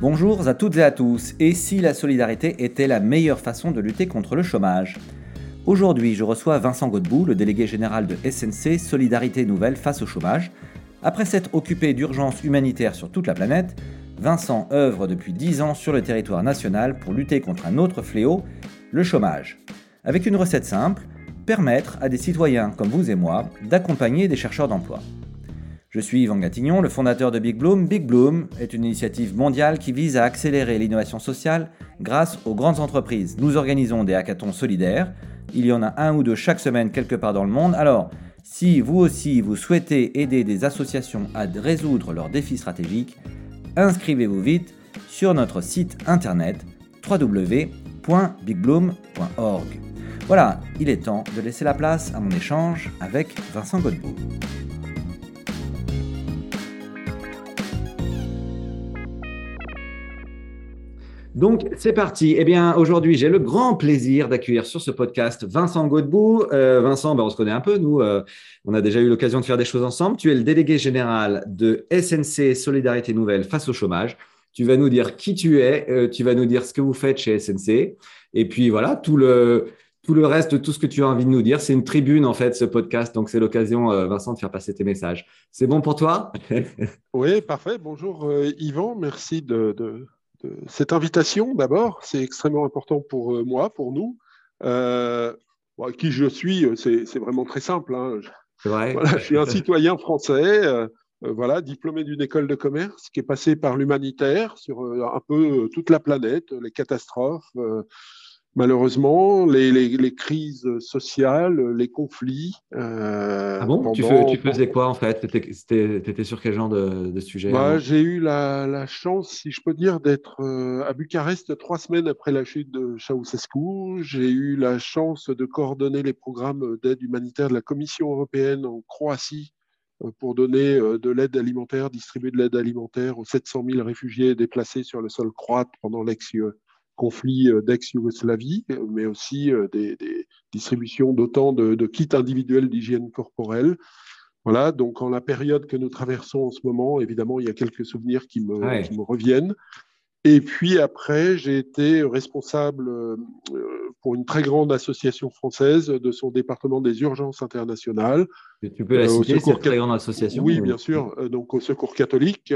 Bonjour à toutes et à tous, et si la solidarité était la meilleure façon de lutter contre le chômage? Aujourd'hui, je reçois Vincent Godbout, le délégué général de SNC Solidarité Nouvelle face au chômage. Après s'être occupé d'urgences humanitaires sur toute la planète, Vincent œuvre depuis 10 ans sur le territoire national pour lutter contre un autre fléau, le chômage. Avec une recette simple, permettre à des citoyens comme vous et moi d'accompagner des chercheurs d'emploi. Je suis Yvan Gatignon, le fondateur de Big Bloom. Big Bloom est une initiative mondiale qui vise à accélérer l'innovation sociale grâce aux grandes entreprises. Nous organisons des hackathons solidaires. Il y en a un ou deux chaque semaine quelque part dans le monde. Alors, si vous aussi vous souhaitez aider des associations à résoudre leurs défis stratégiques, inscrivez-vous vite sur notre site internet www.bigbloom.org. Voilà, il est temps de laisser la place à mon échange avec Vincent Godbout. Donc, c'est parti. Eh bien, aujourd'hui, j'ai le grand plaisir d'accueillir sur ce podcast Vincent Godbout. Euh, Vincent, ben, on se connaît un peu, nous. Euh, on a déjà eu l'occasion de faire des choses ensemble. Tu es le délégué général de SNC Solidarité Nouvelle face au chômage. Tu vas nous dire qui tu es, euh, tu vas nous dire ce que vous faites chez SNC. Et puis, voilà, tout le, tout le reste, tout ce que tu as envie de nous dire. C'est une tribune, en fait, ce podcast. Donc, c'est l'occasion, Vincent, de faire passer tes messages. C'est bon pour toi? Oui, parfait. Bonjour, Yvan. Merci de cette invitation, d'abord, c'est extrêmement important pour euh, moi, pour nous. Euh, qui je suis, euh, c'est vraiment très simple. Hein. Je suis un citoyen français, voilà, diplômé d'une école de commerce, qui est passé par l'humanitaire sur un peu toute la planète, les catastrophes malheureusement, les, crises sociales, les conflits. Euh, ah bon? Tu, faisais quoi en fait? Tu étais, sur quel genre de, sujet bah, J'ai eu la, chance, si je peux dire, d'être euh, à Bucarest trois semaines après la chute de Ceausescu. J'ai eu la chance de coordonner les programmes d'aide humanitaire de la Commission européenne en Croatie euh, pour donner de l'aide alimentaire, distribuer de l'aide alimentaire aux 700 000 réfugiés déplacés sur le sol croate pendant l'ex conflits euh, d'ex-Yougoslavie, mais aussi euh, des, distributions d'autant de, kits individuels d'hygiène corporelle. Voilà, donc en la période que nous traversons en ce moment, évidemment, il y a quelques souvenirs qui me, qui me reviennent. Et puis après, j'ai été responsable euh, pour une très grande association française de son département des urgences internationales. tu peux la citer, cette très grande association? Oui, bien sûr. Donc au Secours catholique.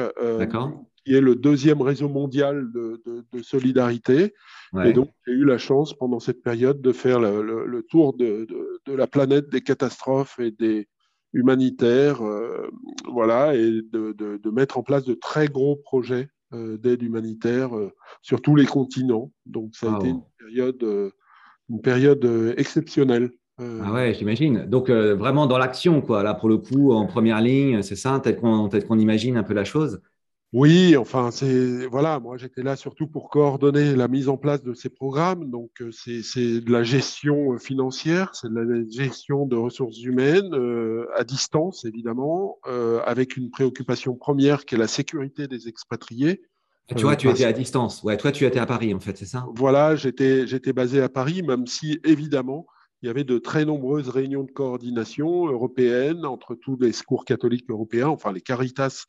Qui est le deuxième réseau mondial de, solidarité. Et donc, j'ai eu la chance pendant cette période de faire le, tour de, la planète des catastrophes et des humanitaires, euh, voilà, et de, mettre en place de très gros projets euh, d'aide humanitaire euh, sur tous les continents. Donc, ça a été une période, une période exceptionnelle. Ah ouais, j'imagine. Donc, vraiment dans l'action, quoi. Là, pour le coup, en première ligne, c'est ça, tel qu'on imagine un peu la chose. Oui, enfin, c'est voilà, moi j'étais là surtout pour coordonner la mise en place de ces programmes. Donc, euh, c'est de la gestion euh, financière, c'est de la gestion de ressources humaines euh, à distance, évidemment, avec une préoccupation première qui est la sécurité des expatriés. tu vois, tu étais à distance. Ouais, toi, tu étais à Paris, en fait, c'est ça? Voilà, j'étais j'étais basé à Paris, même si évidemment il y avait de très nombreuses réunions de coordination européennes entre tous les secours catholiques européens, enfin les Caritas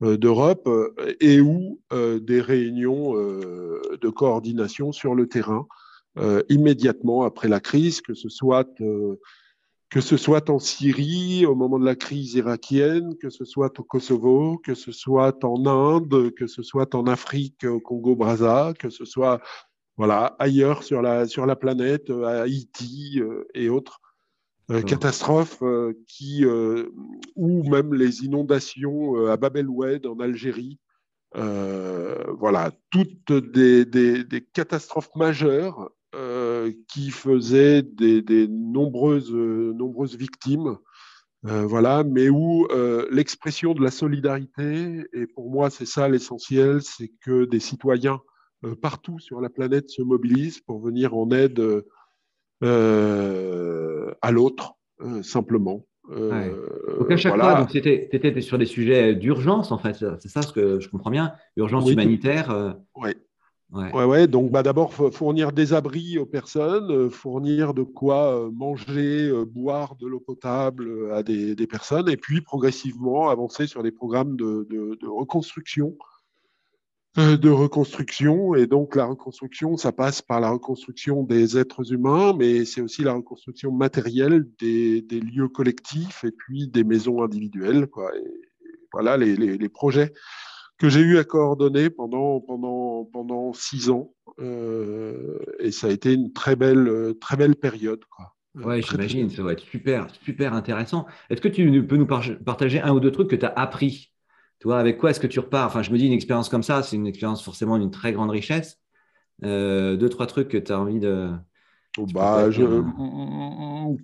d'Europe euh, et ou euh, des réunions de coordination sur le terrain immédiatement après la crise, que ce soit que ce soit en Syrie au moment de la crise irakienne, que ce soit au Kosovo, que ce soit en Inde, que ce soit en Afrique, au Congo-Brazza, que ce soit voilà ailleurs sur la sur la planète, à Haïti et autres. Euh, catastrophes euh, qui, euh, ou même les inondations à Bab el-Oued en Algérie. voilà, toutes des, catastrophes majeures qui faisaient des, nombreuses, nombreuses victimes. voilà, mais où l'expression de la solidarité, et pour moi c'est ça l'essentiel, c'est que des citoyens partout sur la planète se mobilisent pour venir en aide à l'autre, euh, simplement. Euh, Donc à chaque fois, tu étais, sur des sujets d'urgence, en fait. C'est ça ce que je comprends bien. Urgence humanitaire. Oui. Ouais. ouais, Donc, bah, d'abord, fournir des abris aux personnes, euh, fournir de quoi euh, manger, euh, boire de l'eau potable à des, personnes, et puis progressivement avancer sur des programmes de, reconstruction. De reconstruction. Et donc, la reconstruction, ça passe par la reconstruction des êtres humains, mais c'est aussi la reconstruction matérielle des, lieux collectifs et puis des maisons individuelles. Quoi. Et voilà les, les projets que j'ai eu à coordonner pendant, pendant, pendant six ans. Euh, et ça a été une très belle, très belle période. Quoi. Ouais, j'imagine, ça va être super, super intéressant. Est-ce que tu peux nous partager un ou deux trucs que tu as appris Toi, avec quoi est-ce que tu repars? Enfin, je me dis, une expérience comme ça, c'est une expérience forcément d'une très grande richesse. Euh, deux, trois trucs que tu as envie de. Oh, bah, je,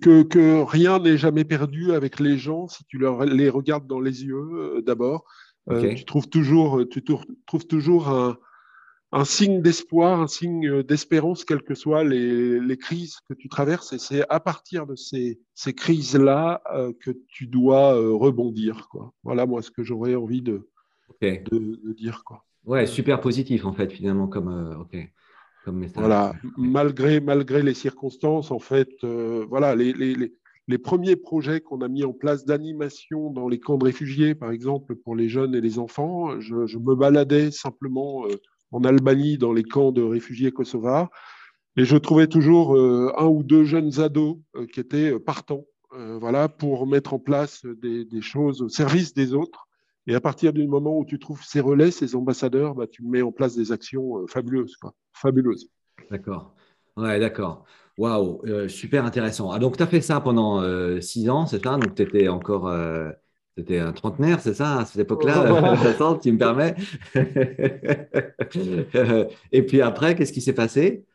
que, que, rien n'est jamais perdu avec les gens si tu leur, les regardes dans les yeux euh, d'abord. Euh, tu trouves toujours, tu trouves toujours un, un signe d'espoir, un signe d'espérance, quelles que soient les, les, crises que tu traverses. Et c'est à partir de ces, ces crises-là euh, que tu dois euh, rebondir. Quoi. Voilà, moi, ce que j'aurais envie de, de, de, dire. Quoi. Ouais, super positif, en fait, finalement, comme, message. Voilà, malgré, malgré les circonstances, en fait, voilà, les, les, les premiers projets qu'on a mis en place d'animation dans les camps de réfugiés, par exemple, pour les jeunes et les enfants, je, me baladais simplement euh, en Albanie dans les camps de réfugiés kosovars et je trouvais toujours euh, un ou deux jeunes ados euh, qui étaient partants voilà, pour mettre en place des, choses au service des autres. Et à partir du moment où tu trouves ces relais, ces ambassadeurs, bah, tu mets en place des actions fabuleuses. Quoi. Fabuleuses. D'accord. Ouais, d'accord. Waouh, euh, super intéressant. Ah, donc, tu as fait ça pendant euh, six ans, c'est ça? Donc, tu étais encore euh, un trentenaire, c'est ça, à cette époque-là tu me permets. Et puis après, qu'est-ce qui s'est passé?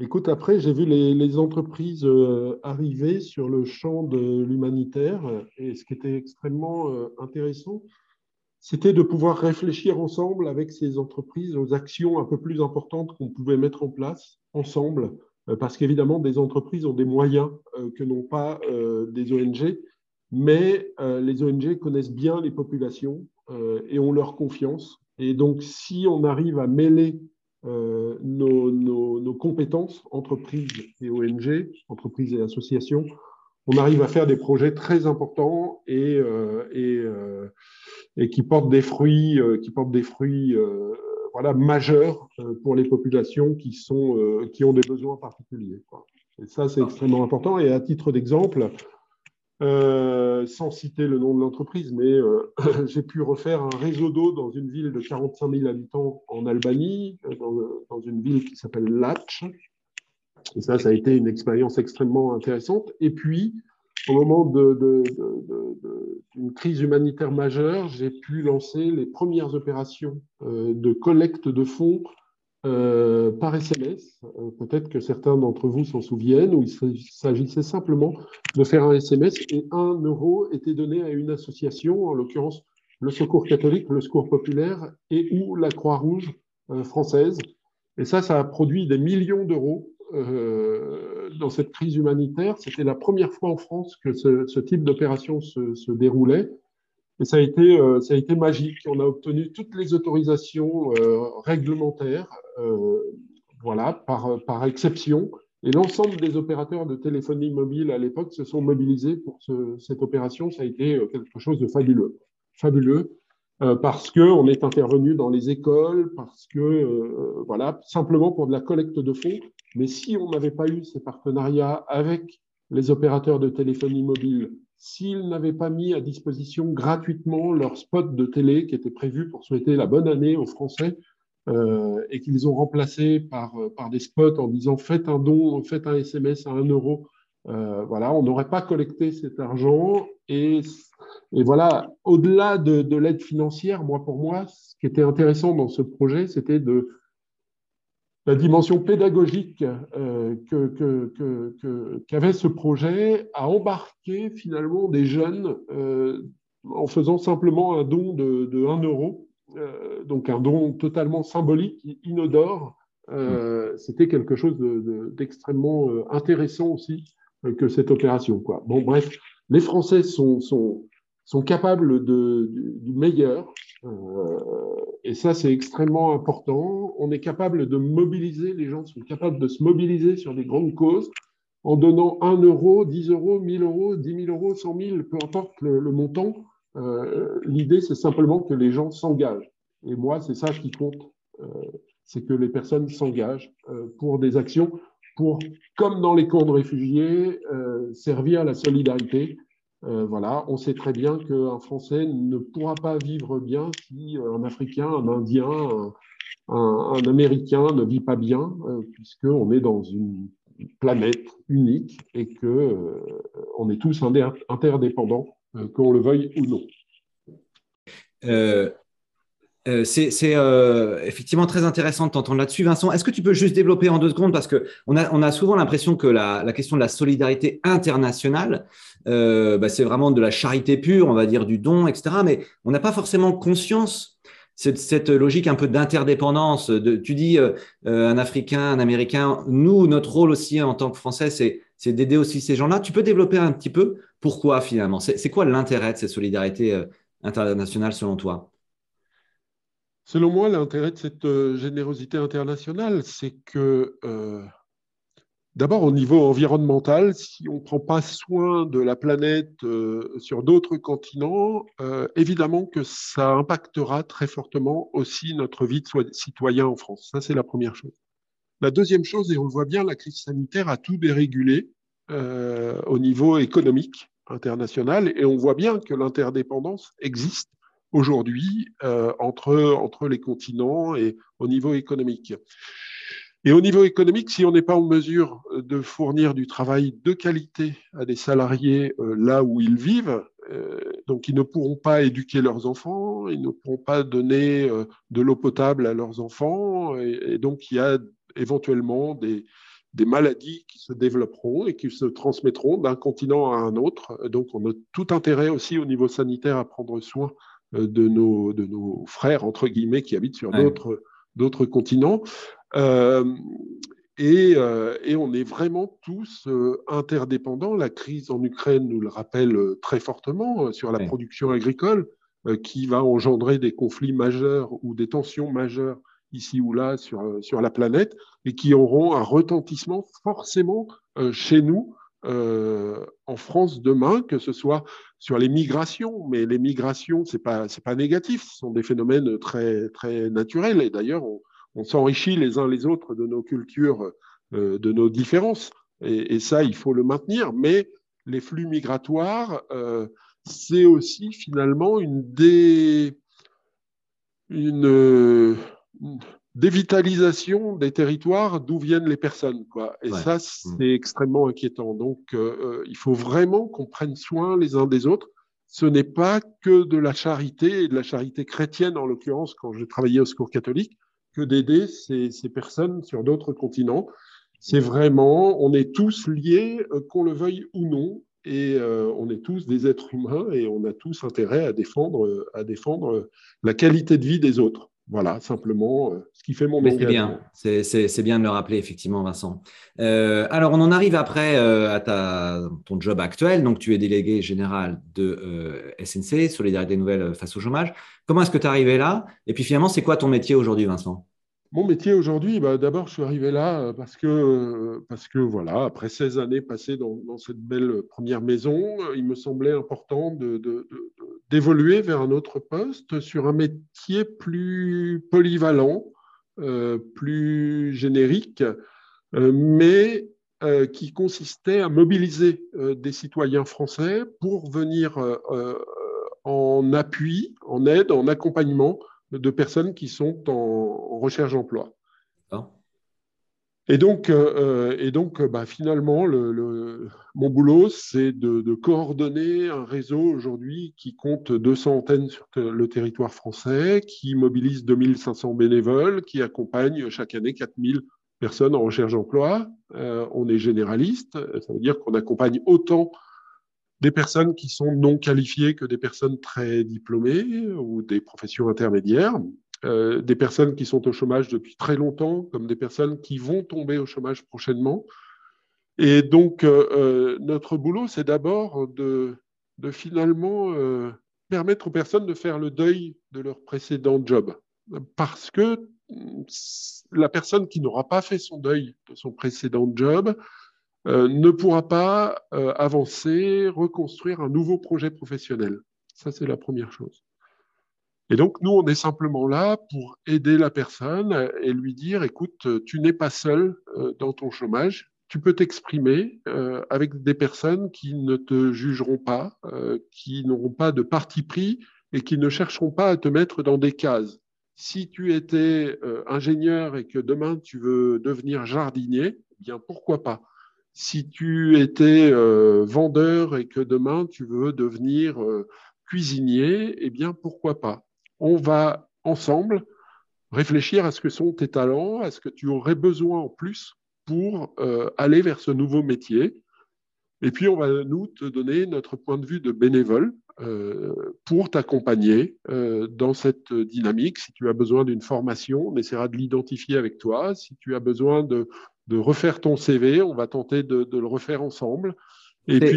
Écoute, après, j'ai vu les, entreprises arriver sur le champ de l'humanitaire. Et ce qui était extrêmement intéressant, c'était de pouvoir réfléchir ensemble avec ces entreprises aux actions un peu plus importantes qu'on pouvait mettre en place ensemble euh, parce qu'évidemment, des entreprises ont des moyens euh, que n'ont pas euh, des ONG, mais les ONG connaissent bien les populations et ont leur confiance. Et donc, si on arrive à mêler nos, compétences, entreprises et ONG, entreprises et associations, on arrive à faire des projets très importants et, et, et qui portent des fruits, qui portent des fruits voilà, majeur euh, pour les populations qui, sont, euh, qui ont des besoins particuliers. Et ça, c'est extrêmement important. Et à titre d'exemple, euh, sans citer le nom de l'entreprise, mais j'ai pu refaire un réseau d'eau dans une ville de 45 000 habitants en Albanie, dans, dans une ville qui s'appelle Latch. Et ça, ça a été une expérience extrêmement intéressante. Et puis, au moment d'une crise humanitaire majeure, j'ai pu lancer les premières opérations euh, de collecte de fonds euh, par SMS. Euh, peut-être que certains d'entre vous s'en souviennent, où il s'agissait simplement de faire un SMS et un euro était donné à une association, en l'occurrence le Secours catholique, le Secours populaire et ou la Croix-Rouge française. Et ça, ça a produit des millions d'euros euh, dans cette crise humanitaire. C'était la première fois en France que ce, type d'opération se, déroulait. Et ça a, été, euh, ça a été magique. On a obtenu toutes les autorisations euh, réglementaires, voilà, par, exception. Et l'ensemble des opérateurs de téléphonie mobile à l'époque se sont mobilisés pour cette opération. Ça a été quelque chose de fabuleux. Fabuleux. Euh, parce qu'on est intervenu dans les écoles, parce que, euh, voilà, simplement pour de la collecte de fonds. Mais si on n'avait pas eu ces partenariats avec les opérateurs de téléphonie mobile, s'ils n'avaient pas mis à disposition gratuitement leur spot de télé qui était prévu pour souhaiter la bonne année aux Français, euh, et qu'ils ont remplacé par, par des spots en disant faites un don, faites un SMS à un euro, voilà, on n'aurait pas collecté cet argent. Et et voilà, au-delà de, l'aide financière, moi, pour moi, ce qui était intéressant dans ce projet, c'était de la dimension pédagogique euh, qu'avait ce projet à embarquer finalement des jeunes euh, en faisant simplement un don de, 1 euro, euh, donc un don totalement symbolique, inodore. C'était quelque chose d'extrêmement intéressant aussi que cette opération. Bon, bref, les Français sont, sont sont capables du, meilleur. Et ça, c'est extrêmement important. On est capable de mobiliser, les gens sont capables de se mobiliser sur des grandes causes en donnant 1 euro, 10 euros, 1000 euros, 10 000 euros, 100 000, peu importe le, montant. Euh, L'idée, c'est simplement que les gens s'engagent. Et moi, c'est ça qui compte, euh, c'est que les personnes s'engagent euh, pour des actions, pour, comme dans les camps de réfugiés, euh, servir la solidarité. Euh, voilà, on sait très bien qu'un Français ne pourra pas vivre bien si un Africain, un Indien, un, Américain ne vit pas bien, puisqu'on est dans une planète unique et que euh, on est tous interdépendants, euh, qu'on le veuille ou non. Euh, c'est effectivement très intéressant de t'entendre là-dessus, Vincent. Est-ce que tu peux juste développer en deux secondes? Parce que on a, souvent l'impression que la, question de la solidarité internationale, bah, c'est vraiment de la charité pure, on va dire du don, etc. Mais on n'a pas forcément conscience cette, cette logique un peu d'interdépendance. Tu dis euh, euh, un Africain, un Américain. Nous, notre rôle aussi en tant que Français, c'est d'aider aussi ces gens-là. Tu peux développer un petit peu pourquoi finalement? C'est quoi l'intérêt de cette solidarité euh, internationale selon toi? Selon moi, l'intérêt de cette générosité internationale, c'est que D'abord, au niveau environnemental, si on ne prend pas soin de la planète euh, sur d'autres continents, euh, évidemment que ça impactera très fortement aussi notre vie de citoyen en France. Ça, c'est la première chose. La deuxième chose, et on le voit bien, la crise sanitaire a tout dérégulé euh, au niveau économique international, et on voit bien que l'interdépendance existe aujourd'hui entre, entre les continents et au niveau économique. Et au niveau économique, si on n'est pas en mesure de fournir du travail de qualité à des salariés euh, là où ils vivent, euh, donc ils ne pourront pas éduquer leurs enfants, ils ne pourront pas donner euh, de l'eau potable à leurs enfants, et, donc il y a éventuellement des maladies qui se développeront et qui se transmettront d'un continent à un autre. Donc on a tout intérêt aussi au niveau sanitaire à prendre soin de nos, de nos frères, entre guillemets, qui habitent sur d'autres d'autres continents. Euh, et, euh, et, on est vraiment tous euh, interdépendants. La crise en Ukraine nous le rappelle très fortement sur la production agricole, qui va engendrer des conflits majeurs ou des tensions majeures ici ou là sur, sur la planète, et qui auront un retentissement forcément chez nous euh, en France demain, que ce soit sur les migrations, mais les migrations, c'est pas c'est pas négatif, ce sont des phénomènes très très naturels. Et d'ailleurs on, s'enrichit les uns les autres de nos cultures, euh, de nos différences. Et, ça il faut le maintenir. Mais les flux migratoires, euh, c'est aussi finalement une des une dévitalisation des territoires d'où viennent les personnes. Quoi. Et ça, mm. c'est extrêmement inquiétant. Donc, euh, euh, il faut vraiment qu'on prenne soin les uns des autres. Ce n'est pas que de la charité, et de la charité chrétienne en l'occurrence, quand j'ai travaillé au secours catholique, que d'aider ces, ces, personnes sur d'autres continents. C'est vraiment, on est tous liés, euh, qu'on le veuille ou non, et euh, on est tous des êtres humains et on a tous intérêt à défendre, à défendre la qualité de vie des autres. Voilà, simplement, euh, ce qui fait mon C'est bien, c'est bien de le rappeler, effectivement, Vincent. Euh, alors, on en arrive après euh, à ta, ton job actuel. Donc, tu es délégué général de SNC, Solidarité Nouvelle face au chômage. Comment est-ce que tu es arrivé là? Et puis, finalement, c'est quoi ton métier aujourd'hui, Vincent? Mon métier aujourd'hui, bah, d'abord, je suis arrivé là parce que, parce que voilà, après 16 années passées dans, cette belle première maison, il me semblait important d'évoluer vers un autre poste sur un métier plus polyvalent, euh, plus générique, euh, mais euh, qui consistait à mobiliser des citoyens français pour venir en appui, en aide, en accompagnement de personnes qui sont en, recherche d'emploi. Et donc, euh, et donc bah, finalement, le, mon boulot, c'est de, coordonner un réseau aujourd'hui qui compte 200 antennes sur le territoire français, qui mobilise 2500 bénévoles, qui accompagne chaque année 4000 personnes en recherche d'emploi. Euh, on est généraliste, ça veut dire qu'on accompagne autant des personnes qui sont non qualifiées que des personnes très diplômées ou des professions intermédiaires. Euh, des personnes qui sont au chômage depuis très longtemps, comme des personnes qui vont tomber au chômage prochainement. Et donc, euh, euh, notre boulot, c'est d'abord de, finalement permettre aux personnes de faire le deuil de leur précédent job. Parce que mm, la personne qui n'aura pas fait son deuil de son précédent job euh, ne pourra pas euh, avancer, reconstruire un nouveau projet professionnel. Ça, c'est la première chose. Et donc, nous, on est simplement là pour aider la personne et lui dire, écoute, tu n'es pas seul euh, dans ton chômage, tu peux t'exprimer avec des personnes qui ne te jugeront pas, qui n'auront pas de parti pris et qui ne chercheront pas à te mettre dans des cases. Si tu étais ingénieur et que demain tu veux devenir jardinier, eh bien pourquoi pas? Si tu étais euh, vendeur et que demain tu veux devenir euh, cuisinier, eh bien pourquoi pas? On va ensemble réfléchir à ce que sont tes talents, à ce que tu aurais besoin en plus pour euh, aller vers ce nouveau métier. Et puis on va nous te donner notre point de vue de bénévole pour t'accompagner dans cette dynamique. Si tu as besoin d'une formation, on essaiera de l'identifier avec toi. Si tu as besoin de de refaire ton CV. On va tenter de, le refaire ensemble. Et puis,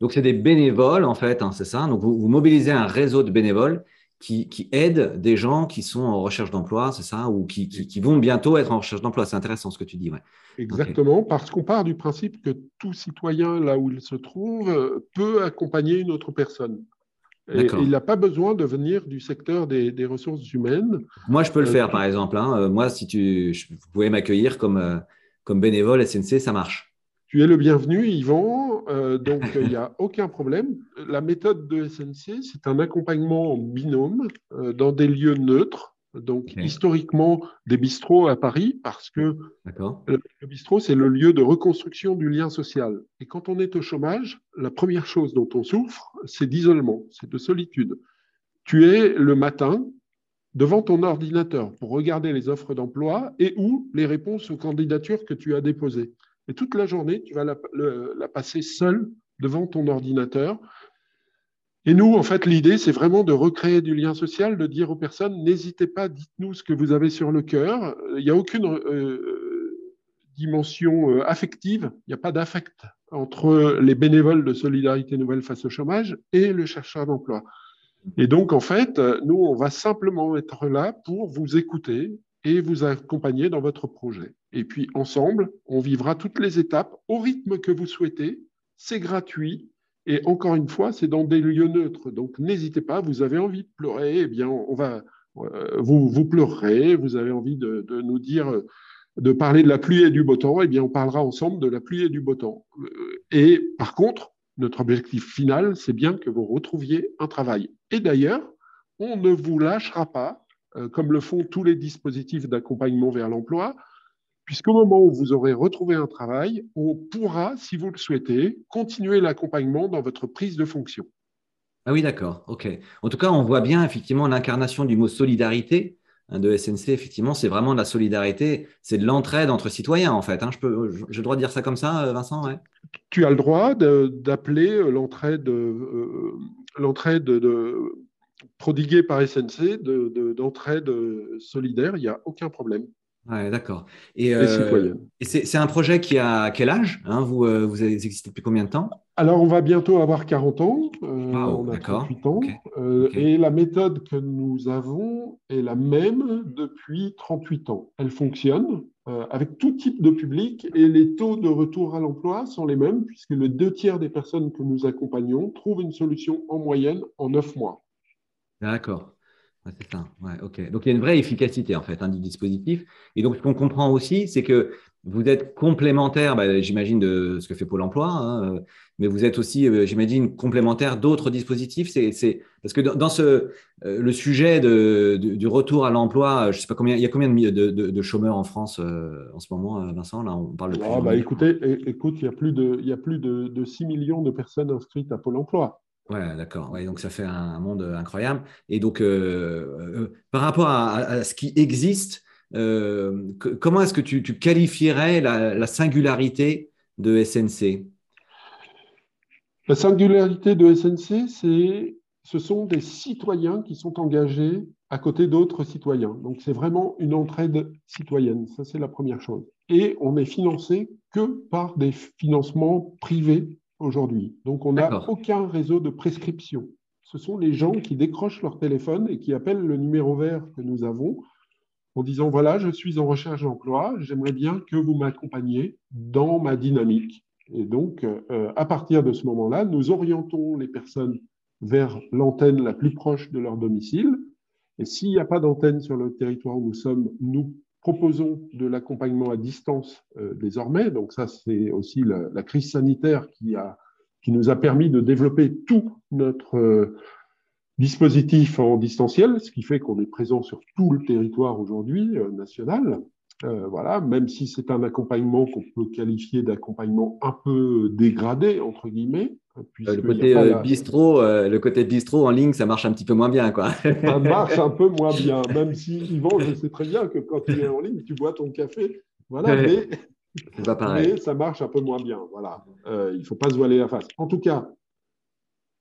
Donc, c'est des bénévoles, en fait, hein, c'est ça. Donc, vous, mobilisez un réseau de bénévoles qui, qui, aident des gens qui sont en recherche d'emploi, c'est ça, ou qui, qui, vont bientôt être en recherche d'emploi. C'est intéressant ce que tu dis. Ouais. Exactement, parce qu'on part du principe que tout citoyen, là où il se trouve, peut accompagner une autre personne il n'a pas besoin de venir du secteur des, ressources humaines. Moi, je peux le euh, faire, par exemple. Hein. Euh, moi, si tu, vous pouvez m'accueillir comme, euh, comme bénévole SNC, ça marche. Tu es le bienvenu, Yvan. donc, il n'y a aucun problème. La méthode de SNC, c'est un accompagnement en binôme dans des lieux neutres donc historiquement des bistrots à Paris, parce que le bistrot, c'est le lieu de reconstruction du lien social. Et quand on est au chômage, la première chose dont on souffre, c'est d'isolement, c'est de solitude. Tu es le matin devant ton ordinateur pour regarder les offres d'emploi et ou les réponses aux candidatures que tu as déposées. Et toute la journée, tu vas la, la passer seul devant ton ordinateur et nous, en fait, l'idée, c'est vraiment de recréer du lien social, de dire aux personnes, n'hésitez pas, dites-nous ce que vous avez sur le cœur. Il n'y a aucune euh, dimension euh, affective, il n'y a pas d'affect entre les bénévoles de Solidarité Nouvelle face au chômage et le chercheur d'emploi. Et donc, en fait, nous, on va simplement être là pour vous écouter et vous accompagner dans votre projet. Et puis, ensemble, on vivra toutes les étapes au rythme que vous souhaitez. C'est gratuit, et encore une fois, c'est dans des lieux neutres. Donc n'hésitez pas, vous avez envie de pleurer, eh bien, on va, euh, vous, vous pleurerez, vous avez envie de, nous dire, de parler de la pluie et du beau temps, eh bien, on parlera ensemble de la pluie et du beau temps. Euh, et par contre, notre objectif final, c'est bien que vous retrouviez un travail. Et d'ailleurs, on ne vous lâchera pas, euh, comme le font tous les dispositifs d'accompagnement vers l'emploi puisqu'au moment où vous aurez retrouvé un travail, on pourra, si vous le souhaitez, continuer l'accompagnement dans votre prise de fonction. Ah oui, d'accord. OK. En tout cas, on voit bien effectivement l'incarnation du mot solidarité hein, de SNC. Effectivement, c'est vraiment de la solidarité, c'est de l'entraide entre citoyens, en fait. Hein. Je peux, j'ai le droit de dire ça comme ça, euh, Vincent Tu as le droit d'appeler euh, l'entraide, euh, l'entraide de, prodiguée par SNC d'entraide solidaire. Il n'y a aucun problème. Ouais, d'accord. Et, euh, c'est un projet qui a quel âge hein vous, euh, vous existez depuis combien de temps? Alors, on va bientôt avoir 40 ans. Euh, on a 38 ans. Et la méthode que nous avons est la même depuis 38 ans. Elle fonctionne avec tout type de public et les taux de retour à l'emploi sont les mêmes puisque les deux tiers des personnes que nous accompagnons trouvent une solution en moyenne en 9 mois. D'accord c'est ça. ok. Donc il y a une vraie efficacité en fait hein, du dispositif. Et donc ce qu'on comprend aussi, c'est que vous êtes complémentaire, bah, j'imagine, de ce que fait Pôle Emploi, hein, euh, mais vous êtes aussi, euh, j'imagine, complémentaire d'autres dispositifs. C'est parce que dans, ce euh, le sujet de, du retour à l'emploi, je sais pas combien, il y a combien de, de, chômeurs en France en ce moment, Vincent Là, on parle de. Ah, bah, écoutez, écoute, il y a plus de, il y a plus de, 6 millions de personnes inscrites à Pôle Emploi. Ouais, d'accord. Ouais, donc ça fait un, monde incroyable. Et donc, euh, euh, par rapport à, ce qui existe, euh, comment est-ce que tu, qualifierais la, singularité de SNC La singularité de SNC, c'est ce sont des citoyens qui sont engagés à côté d'autres citoyens. Donc c'est vraiment une entraide citoyenne. Ça, c'est la première chose. Et on est financé que par des financements privés aujourd'hui. Donc, on n'a aucun réseau de prescription. ce sont les gens qui décrochent leur téléphone et qui appellent le numéro vert que nous avons en disant, voilà, je suis en recherche d'emploi, j'aimerais bien que vous m'accompagniez dans ma dynamique. Et donc, euh, à partir de ce moment-là, nous orientons les personnes vers l'antenne la plus proche de leur domicile. Et s'il n'y a pas d'antenne sur le territoire où nous sommes, nous proposons de l'accompagnement à distance euh, désormais. Donc ça, c'est aussi la, crise sanitaire qui, a, qui nous a permis de développer tout notre euh, dispositif en distanciel, ce qui fait qu'on est présent sur tout le territoire aujourd'hui euh, national. Voilà, même si c'est un accompagnement qu'on peut qualifier d'accompagnement un peu dégradé entre guillemets, euh, le côté euh, bistrot, euh, le côté bistrot en ligne, ça marche un petit peu moins bien, quoi. ça marche un peu moins bien, même si Yvan, je sais très bien que quand tu es en ligne, tu bois ton café, voilà, mais, pas pareil. mais ça marche un peu moins bien, voilà. il ne faut pas se voiler la face. En tout cas,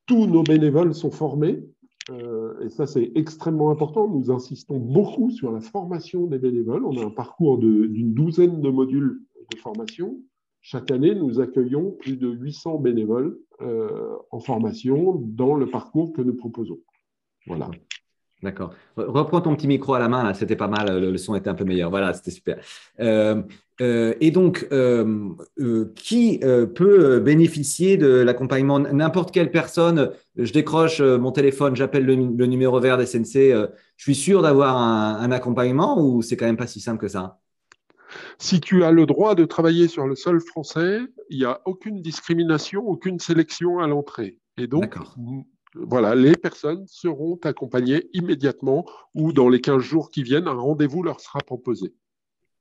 tous nos bénévoles sont formés, et ça c'est extrêmement important. Nous insistons beaucoup sur la formation des bénévoles. On a un parcours d'une douzaine de modules de formation. Chaque année, nous accueillons plus de 800 bénévoles euh, en formation dans le parcours que nous proposons. Voilà. D'accord. Reprends ton petit micro à la main, là, c'était pas mal, le, son était un peu meilleur. Voilà, c'était super. Euh, euh, et donc, qui peut bénéficier de l'accompagnement? N'importe quelle personne, je décroche mon téléphone, j'appelle le, numéro vert d'SNC, je suis sûr d'avoir un accompagnement ou c'est quand même pas si simple que ça? Si tu as le droit de travailler sur le sol français, il n'y a aucune discrimination, aucune sélection à l'entrée. Et donc, voilà, les personnes seront accompagnées immédiatement ou dans les 15 jours qui viennent, un rendez-vous leur sera proposé.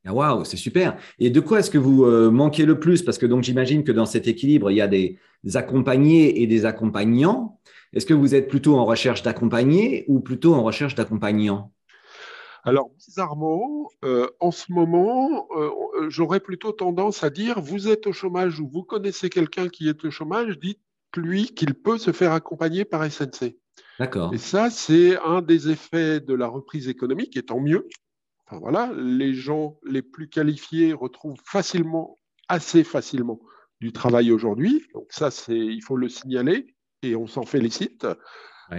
Ah, waouh, c'est super. Et de quoi est-ce que vous euh, manquez le plus? Parce que donc j'imagine que dans cet équilibre, il y a des accompagnés et des accompagnants. Est-ce que vous êtes plutôt en recherche d'accompagnés ou plutôt en recherche d'accompagnants? Alors, bizarrement, euh, en ce moment, euh, j'aurais plutôt tendance à dire, vous êtes au chômage ou vous connaissez quelqu'un qui est au chômage, dites-lui qu'il peut se faire accompagner par SNC. D'accord. Et ça, c'est un des effets de la reprise économique, et tant mieux. Enfin, voilà, les gens les plus qualifiés retrouvent facilement, assez facilement, du travail aujourd'hui. Donc ça, c'est, il faut le signaler et on s'en félicite.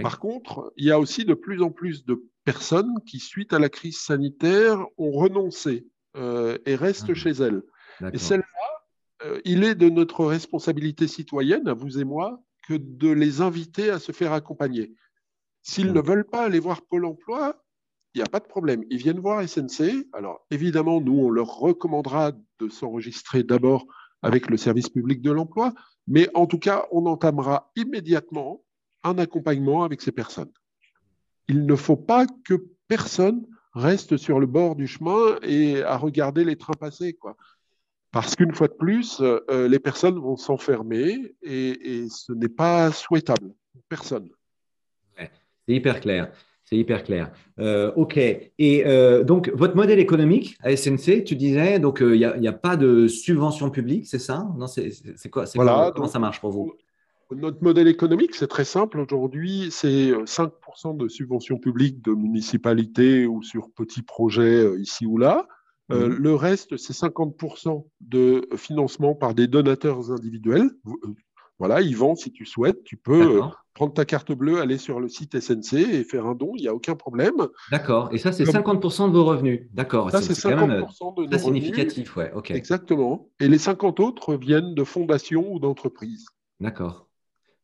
Par contre, il y a aussi de plus en plus de personnes qui, suite à la crise sanitaire, ont renoncé euh, et restent ah. chez elles. Et celles-là, euh, il est de notre responsabilité citoyenne, à vous et moi, que de les inviter à se faire accompagner. S'ils ne veulent pas aller voir Pôle emploi, il n'y a pas de problème. Ils viennent voir SNC. Alors, évidemment, nous, on leur recommandera de s'enregistrer d'abord avec le service public de l'emploi, mais en tout cas, on entamera immédiatement un accompagnement avec ces personnes. Il ne faut pas que personne reste sur le bord du chemin et à regarder les trains passer. Quoi. Parce qu'une fois de plus, euh, les personnes vont s'enfermer et, ce n'est pas souhaitable personne. c'est hyper clair. C'est hyper clair. Euh, OK. Et euh, donc, votre modèle économique à SNC, tu disais, donc il n'y a, pas de subvention publique, c'est ça? Non, c'est quoi, voilà, Comment ça marche pour vous? Notre modèle économique, c'est très simple. Aujourd'hui, c'est 5% euh, de subventions publiques de municipalités ou sur petits projets euh, ici ou là. Euh, mhm. le reste, c'est 50% de financement par des donateurs individuels. Voilà, Yvan, si tu souhaites, tu peux prendre ta carte bleue, aller sur le site SNC et faire un don, il n'y a aucun problème. D'accord, et ça, c'est 50% de vos revenus. D'accord, ça, c'est 50% de nos significatif, ouais, ok. Exactement. Et les 50 autres viennent de fondations ou d'entreprises. D'accord.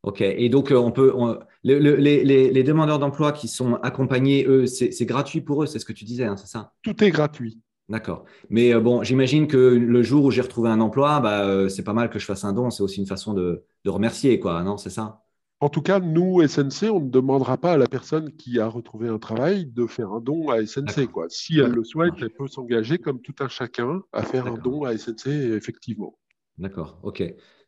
Ok, et donc euh, on peut, les, demandeurs d'emploi qui sont accompagnés, eux, c'est gratuit pour eux, c'est ce que tu disais, hein, c'est ça? Tout est gratuit. D'accord. Mais euh, bon, j'imagine que le jour où j'ai retrouvé un emploi, bah, euh, c'est pas mal que je fasse un don. C'est aussi une façon de, remercier, quoi, non C'est ça? En tout cas, nous, SNC, on ne demandera pas à la personne qui a retrouvé un travail de faire un don à SNC. Quoi. Si elle le souhaite, elle peut s'engager comme tout un chacun à faire un don à SNC, effectivement. D'accord, ok.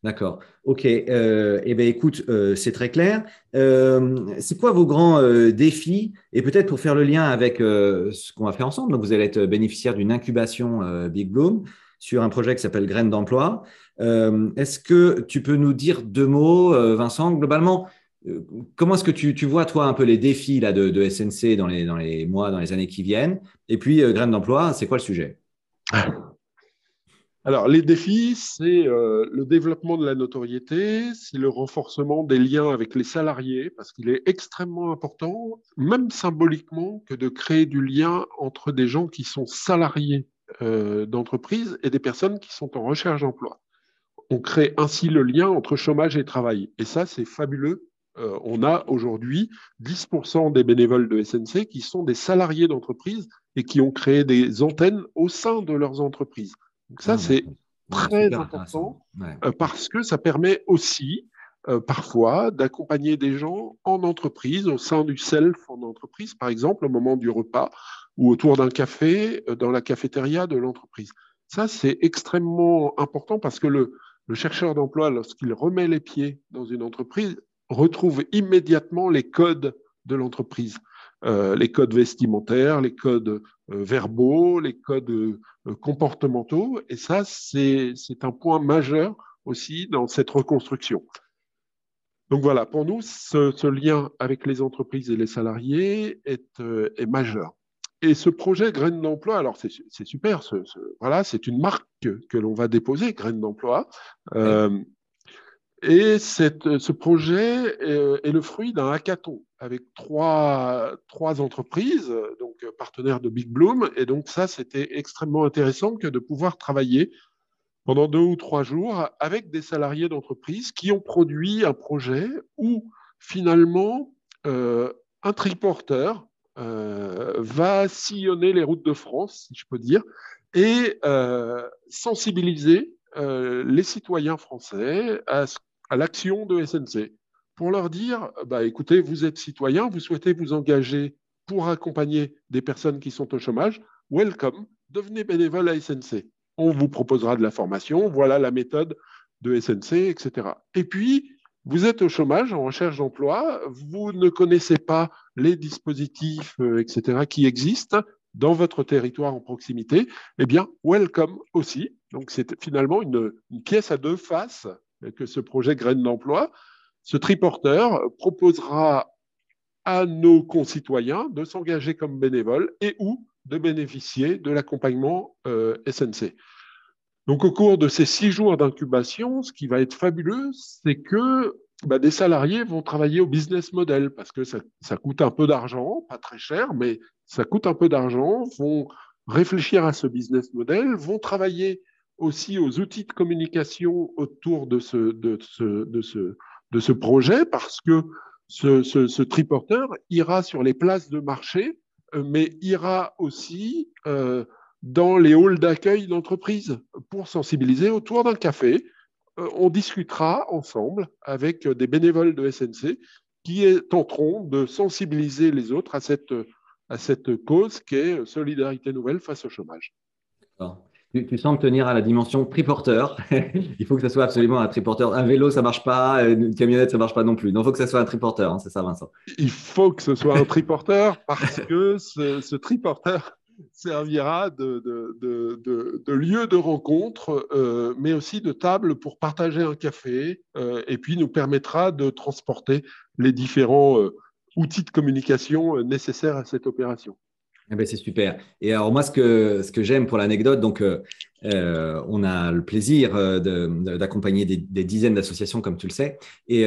D'accord. OK. Euh, eh bien, écoute, euh, c'est très clair. Euh, c'est quoi vos grands défis? Et peut-être pour faire le lien avec ce qu'on va faire ensemble, donc vous allez être bénéficiaire d'une incubation Big Bloom sur un projet qui s'appelle Graines d'emploi. est-ce que tu peux nous dire deux mots, Vincent Globalement, comment est-ce que tu, vois, toi, un peu les défis là, de, SNC dans les, dans les mois, dans les années qui viennent? Et puis, Graines d'emploi, c'est quoi le sujet? alors, les défis, c'est euh, le développement de la notoriété, c'est le renforcement des liens avec les salariés, parce qu'il est extrêmement important, même symboliquement, que de créer du lien entre des gens qui sont salariés euh, d'entreprise et des personnes qui sont en recherche d'emploi. On crée ainsi le lien entre chômage et travail. Et ça, c'est fabuleux. Euh, on a aujourd'hui 10% des bénévoles de SNC qui sont des salariés d'entreprise et qui ont créé des antennes au sein de leurs entreprises. Donc ça, ah, c'est très important euh, parce que ça permet aussi euh, parfois d'accompagner des gens en entreprise, au sein du self en entreprise, par exemple, au moment du repas ou autour d'un café euh, dans la cafétéria de l'entreprise. Ça, c'est extrêmement important parce que le, le chercheur d'emploi, lorsqu'il remet les pieds dans une entreprise, retrouve immédiatement les codes de l'entreprise. Euh, les codes vestimentaires, les codes euh, verbaux, les codes euh, comportementaux. Et ça, c'est un point majeur aussi dans cette reconstruction. Donc voilà, pour nous, ce, lien avec les entreprises et les salariés est, majeur. Et ce projet Graines d'emploi, alors c'est super, voilà, c'est une marque que, l'on va déposer, Graines d'emploi. Et cette, ce projet est, le fruit d'un hackathon avec trois, entreprises, donc partenaires de Big Bloom. Et donc ça, c'était extrêmement intéressant que de pouvoir travailler pendant deux ou trois jours avec des salariés d'entreprise qui ont produit un projet où finalement euh, un triporteur euh, va sillonner les routes de France, si je peux dire, et euh, sensibiliser les citoyens français à ce à l'action de SNC pour leur dire, bah, écoutez, vous êtes citoyen, vous souhaitez vous engager pour accompagner des personnes qui sont au chômage, welcome, devenez bénévole à SNC. On vous proposera de la formation, voilà la méthode de SNC, etc. Et puis, vous êtes au chômage, en recherche d'emploi, vous ne connaissez pas les dispositifs, euh, etc., qui existent dans votre territoire en proximité, eh bien, welcome aussi. Donc, c'est finalement une, une pièce à deux faces que ce projet Graines d'emploi, ce triporteur proposera à nos concitoyens de s'engager comme bénévoles et ou de bénéficier de l'accompagnement euh, SNC. Donc au cours de ces six jours d'incubation, ce qui va être fabuleux, c'est que bah, des salariés vont travailler au business model parce que ça, ça coûte un peu d'argent, pas très cher, mais ça coûte un peu d'argent, vont réfléchir à ce business model, vont travailler aussi aux outils de communication autour de ce, projet parce que ce, triporteur ira sur les places de marché, euh, mais ira aussi euh, dans les halls d'accueil d'entreprise pour sensibiliser autour d'un café. Euh, on discutera ensemble avec des bénévoles de SNC qui tenteront de sensibiliser les autres à cette, à cette cause qui est Solidarité Nouvelle face au chômage tu, sens tenir à la dimension triporteur. il faut que ça soit absolument un triporteur. Un vélo, ça marche pas. Une camionnette, ça marche pas non plus. Donc, il faut que ça soit un triporteur. Hein, c'est ça, Vincent. Il faut que ce soit un triporteur parce que ce, triporteur servira de, lieu de rencontre, euh, mais aussi de table pour partager un café, euh, et puis nous permettra de transporter les différents euh, outils de communication nécessaires à cette opération. Eh c'est super. Et alors moi, ce que, ce que j'aime pour l'anecdote, donc euh, euh, on a le plaisir euh, d'accompagner des, dizaines d'associations, comme tu le sais. Et,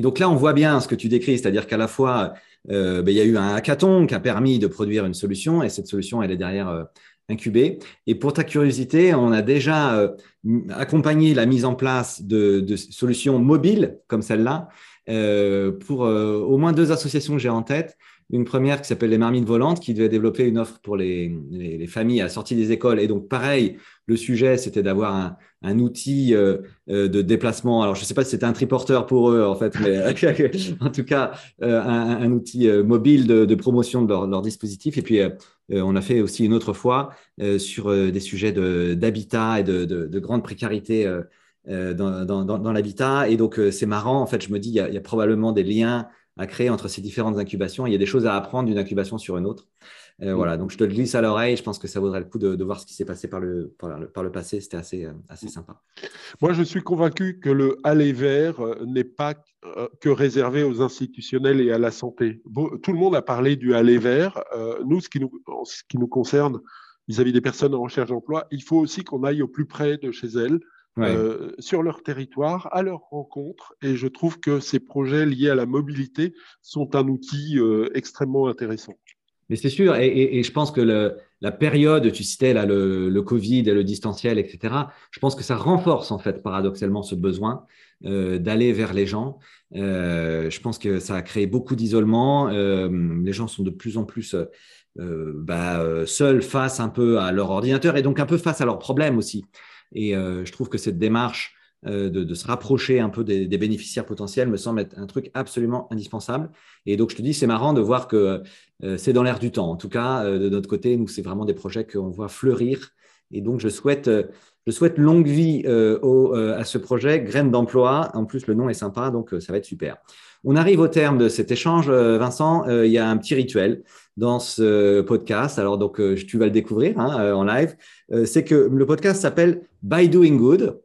donc là, on voit bien ce que tu décris, c'est-à-dire qu'à la fois, ben, il y a eu un hackathon qui a permis de produire une solution, et cette solution, elle est derrière incubée. Et pour ta curiosité, on a déjà accompagné la mise en place de solutions mobiles comme celle-là pour au moins deux associations que j'ai en tête une première qui s'appelle les marmites volantes, qui devait développer une offre pour les, les, familles à sortie des écoles. Et donc, pareil, le sujet, c'était d'avoir un, outil euh, euh, de déplacement. Alors, je ne sais pas si c'était un triporteur pour eux, en fait, mais en tout cas, euh, un, outil mobile de, promotion de leur, dispositif. Et puis, on a fait aussi une autre fois sur des sujets d'habitat et de, de, de, grande précarité. dans, l'habitat. Et donc, c'est marrant, en fait, je me dis, il y a probablement des liens à créer entre ces différentes incubations. Il y a des choses à apprendre d'une incubation sur une autre. Euh, mm. Voilà, donc je te le glisse à l'oreille. Je pense que ça vaudrait le coup de, voir ce qui s'est passé par le, par le, passé. C'était assez, euh, assez sympa. Moi, je suis convaincu que le aller vers euh, n'est pas que réservé aux institutionnels et à la santé. tout le monde a parlé du aller vers. nous, ce qui nous, ce qui nous concerne, vis-à-vis des personnes en recherche d'emploi, il faut aussi qu'on aille au plus près de chez elles, euh, sur leur territoire, à leur rencontre. Et je trouve que ces projets liés à la mobilité sont un outil euh, extrêmement intéressant. Mais c'est sûr, et, je pense que la période, tu citais là le, Covid et le distanciel, etc. Je pense que ça renforce en fait paradoxalement ce besoin euh, d'aller vers les gens. je pense que ça a créé beaucoup d'isolement. les gens sont de plus en plus bah, seuls face un peu à leur ordinateur et donc un peu face à leurs problèmes aussi. Et euh, je trouve que cette démarche euh, de, se rapprocher un peu des, bénéficiaires potentiels me semble être un truc absolument indispensable. Et donc, je te dis, c'est marrant de voir que euh, c'est dans l'air du temps. En tout cas, de notre côté, nous, c'est vraiment des projets qu'on voit fleurir. Et donc, je souhaite, je souhaite longue vie à ce projet, Graines d'emploi. En plus, le nom est sympa, donc ça va être super. On arrive au terme de cet échange, Vincent. il y a un petit rituel dans ce podcast. Alors, donc, tu vas le découvrir hein, en live. c'est que le podcast s'appelle By Doing Good.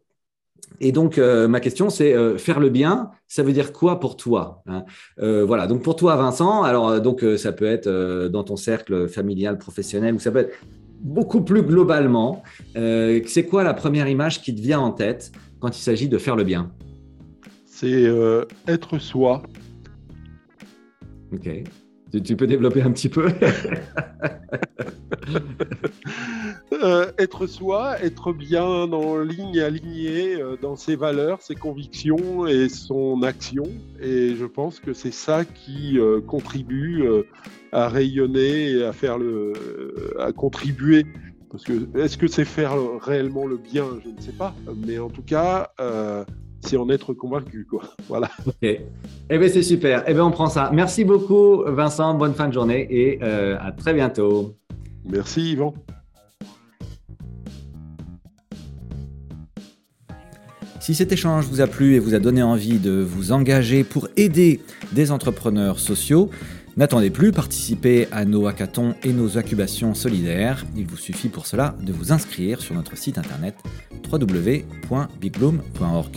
Et donc, euh, ma question, c'est euh, faire le bien, ça veut dire quoi pour toi hein? Euh, Voilà, donc pour toi, Vincent, alors donc ça peut être dans ton cercle familial, professionnel, ou ça peut être beaucoup plus globalement. c'est quoi la première image qui te vient en tête quand il s'agit de faire le bien? C'est être soi. Ok. Tu, peux développer un petit peu? euh, Être soi, être bien en ligne, aligné euh, dans ses valeurs, ses convictions et son action. Et je pense que c'est ça qui euh, contribue à rayonner et à faire le, à contribuer. Parce que est-ce que c'est faire réellement le bien? Je ne sais pas. Mais en tout cas, c'est en être convaincu. Quoi. Voilà. Ok. Eh bien, c'est super. Eh bien, on prend ça. Merci beaucoup, Vincent. Bonne fin de journée et à très bientôt. Merci, Yvan. Si cet échange vous a plu et vous a donné envie de vous engager pour aider des entrepreneurs sociaux, N'attendez plus, participez à nos hackathons et nos incubations solidaires. Il vous suffit pour cela de vous inscrire sur notre site internet www.bigbloom.org.